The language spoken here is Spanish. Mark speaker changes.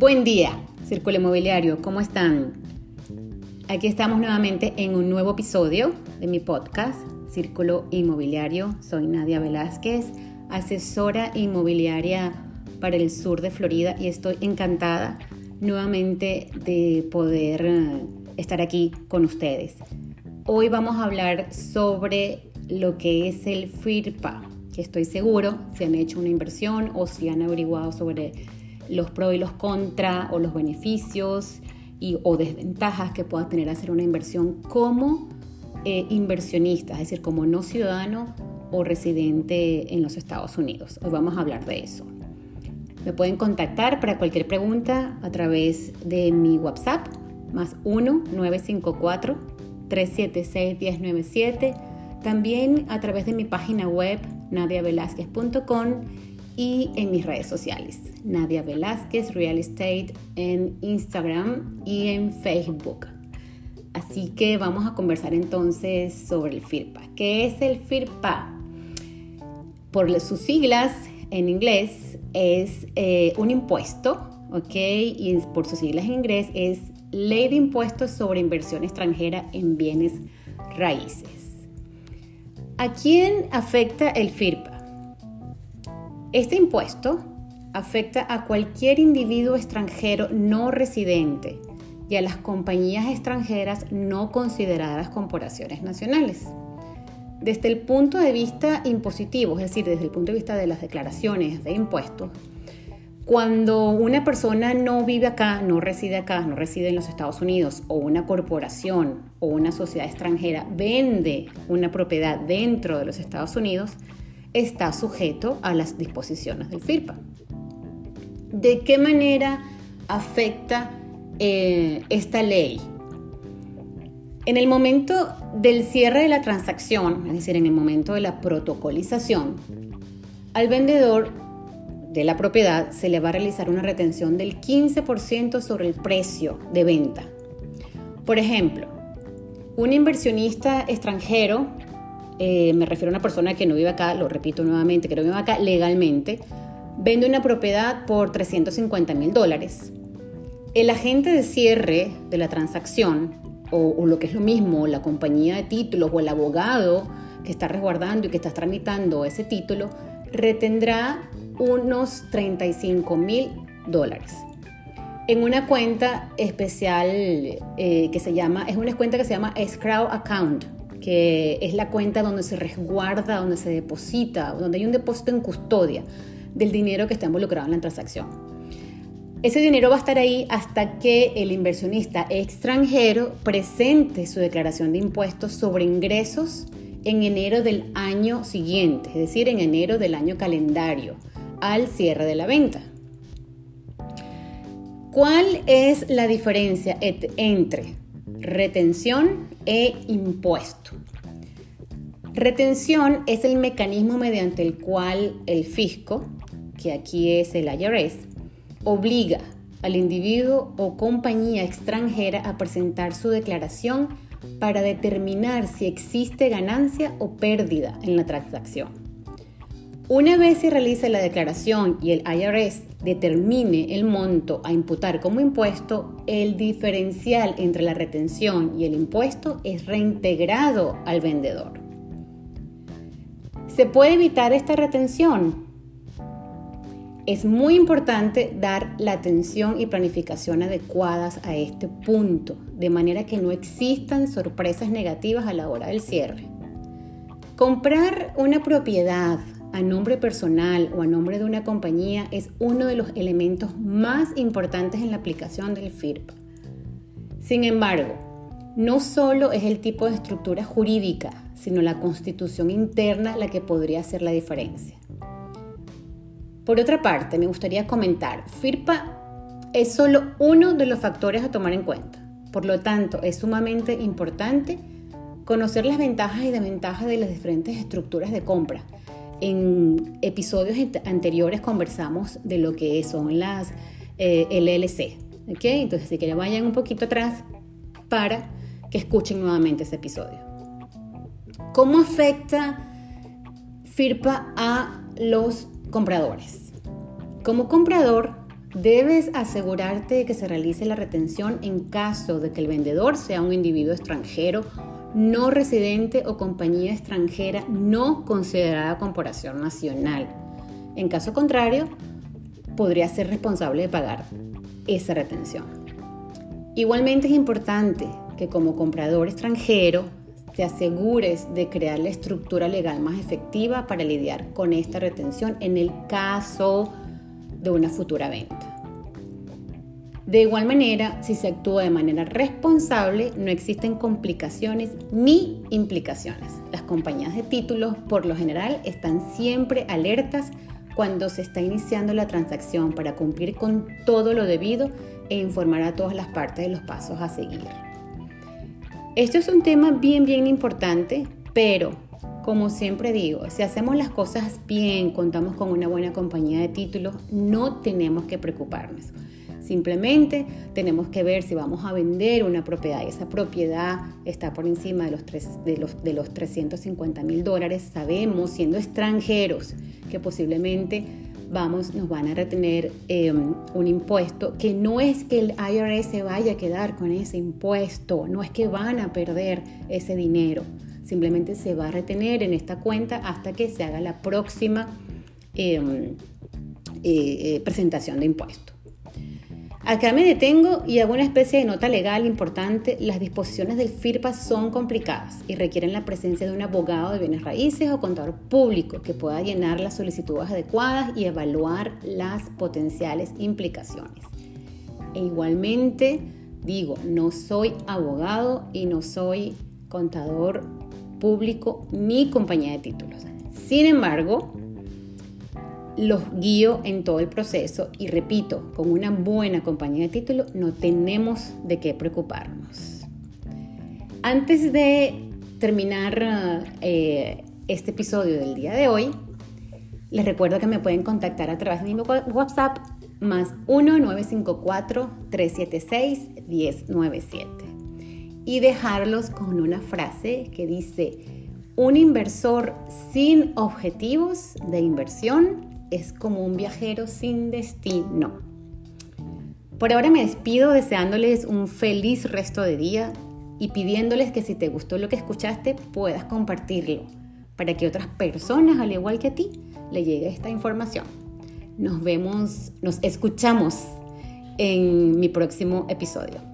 Speaker 1: Buen día, Círculo Inmobiliario, ¿cómo están? Aquí estamos nuevamente en un nuevo episodio de mi podcast, Círculo Inmobiliario. Soy Nadia Velázquez, asesora inmobiliaria para el sur de Florida y estoy encantada nuevamente de poder eh, estar aquí con ustedes. Hoy vamos a hablar sobre lo que es el FIRPA, que estoy seguro si han hecho una inversión o si han averiguado sobre los pros y los contra o los beneficios y, o desventajas que pueda tener hacer una inversión como eh, inversionista, es decir, como no ciudadano o residente en los Estados Unidos. Hoy vamos a hablar de eso. Me pueden contactar para cualquier pregunta a través de mi WhatsApp, más 1-954-376-1097. También a través de mi página web, nadiavelázquez.com y en mis redes sociales, Nadia Velázquez Real Estate en Instagram y en Facebook. Así que vamos a conversar entonces sobre el FIRPA. ¿Qué es el FIRPA? Por sus siglas en inglés es eh, un impuesto, ¿ok? Y por sus siglas en inglés es Ley de Impuestos sobre Inversión Extranjera en Bienes Raíces. ¿A quién afecta el FIRPA? Este impuesto afecta a cualquier individuo extranjero no residente y a las compañías extranjeras no consideradas corporaciones nacionales. Desde el punto de vista impositivo, es decir, desde el punto de vista de las declaraciones de impuestos, cuando una persona no vive acá, no reside acá, no reside en los Estados Unidos, o una corporación o una sociedad extranjera vende una propiedad dentro de los Estados Unidos, está sujeto a las disposiciones del FIRPA. ¿De qué manera afecta eh, esta ley? En el momento del cierre de la transacción, es decir, en el momento de la protocolización, al vendedor de la propiedad se le va a realizar una retención del 15% sobre el precio de venta. Por ejemplo, un inversionista extranjero eh, me refiero a una persona que no vive acá, lo repito nuevamente, que no vive acá legalmente, vende una propiedad por 350 mil dólares. El agente de cierre de la transacción, o, lo que es lo mismo, la compañía de títulos o el abogado que está resguardando y que está tramitando ese título, retendrá unos 35 mil dólares en una cuenta especial eh, que se llama, es una cuenta que se llama Escrow Account, que es la cuenta donde se resguarda, donde se deposita, donde hay un depósito en custodia del dinero que está involucrado en la transacción. Ese dinero va a estar ahí hasta que el inversionista extranjero presente su declaración de impuestos sobre ingresos en enero del año siguiente, es decir, en enero del año calendario, al cierre de la venta. ¿Cuál es la diferencia entre retención e impuesto. Retención es el mecanismo mediante el cual el fisco, que aquí es el IRS, obliga al individuo o compañía extranjera a presentar su declaración para determinar si existe ganancia o pérdida en la transacción. Una vez se realice la declaración y el IRS determine el monto a imputar como impuesto, el diferencial entre la retención y el impuesto es reintegrado al vendedor. ¿Se puede evitar esta retención? Es muy importante dar la atención y planificación adecuadas a este punto, de manera que no existan sorpresas negativas a la hora del cierre. Comprar una propiedad a nombre personal o a nombre de una compañía es uno de los elementos más importantes en la aplicación del FIRP. Sin embargo, no solo es el tipo de estructura jurídica, sino la constitución interna la que podría hacer la diferencia. Por otra parte, me gustaría comentar, FIRPA es solo uno de los factores a tomar en cuenta. Por lo tanto, es sumamente importante conocer las ventajas y desventajas de las diferentes estructuras de compra en episodios anteriores conversamos de lo que son las eh, LLC. Entonces, si quieren, vayan un poquito atrás para que escuchen nuevamente ese episodio. ¿Cómo afecta FIRPA a los compradores? Como comprador, Debes asegurarte de que se realice la retención en caso de que el vendedor sea un individuo extranjero, no residente o compañía extranjera no considerada corporación nacional. En caso contrario, podría ser responsable de pagar esa retención. Igualmente es importante que como comprador extranjero te asegures de crear la estructura legal más efectiva para lidiar con esta retención en el caso de una futura venta. De igual manera, si se actúa de manera responsable, no existen complicaciones ni implicaciones. Las compañías de títulos, por lo general, están siempre alertas cuando se está iniciando la transacción para cumplir con todo lo debido e informar a todas las partes de los pasos a seguir. Esto es un tema bien, bien importante, pero como siempre digo, si hacemos las cosas bien, contamos con una buena compañía de títulos, no tenemos que preocuparnos. Simplemente tenemos que ver si vamos a vender una propiedad y esa propiedad está por encima de los, de los, de los 350 mil dólares. Sabemos, siendo extranjeros, que posiblemente vamos, nos van a retener em, un impuesto, que no es que el IRS se vaya a quedar con ese impuesto, no es que van a perder ese dinero Simplemente se va a retener en esta cuenta hasta que se haga la próxima em, eh, eh, presentación de impuesto. Acá me detengo y hago una especie de nota legal importante. Las disposiciones del FIRPA son complicadas y requieren la presencia de un abogado de bienes raíces o contador público que pueda llenar las solicitudes adecuadas y evaluar las potenciales implicaciones. E igualmente, digo, no soy abogado y no soy contador público mi compañía de títulos. Sin embargo, los guío en todo el proceso y repito, con una buena compañía de títulos no tenemos de qué preocuparnos. Antes de terminar eh, este episodio del día de hoy, les recuerdo que me pueden contactar a través de mi WhatsApp más 1-954-376-1097 y dejarlos con una frase que dice, un inversor sin objetivos de inversión es como un viajero sin destino. Por ahora me despido deseándoles un feliz resto de día y pidiéndoles que si te gustó lo que escuchaste puedas compartirlo para que otras personas, al igual que a ti, le llegue esta información. Nos vemos, nos escuchamos en mi próximo episodio.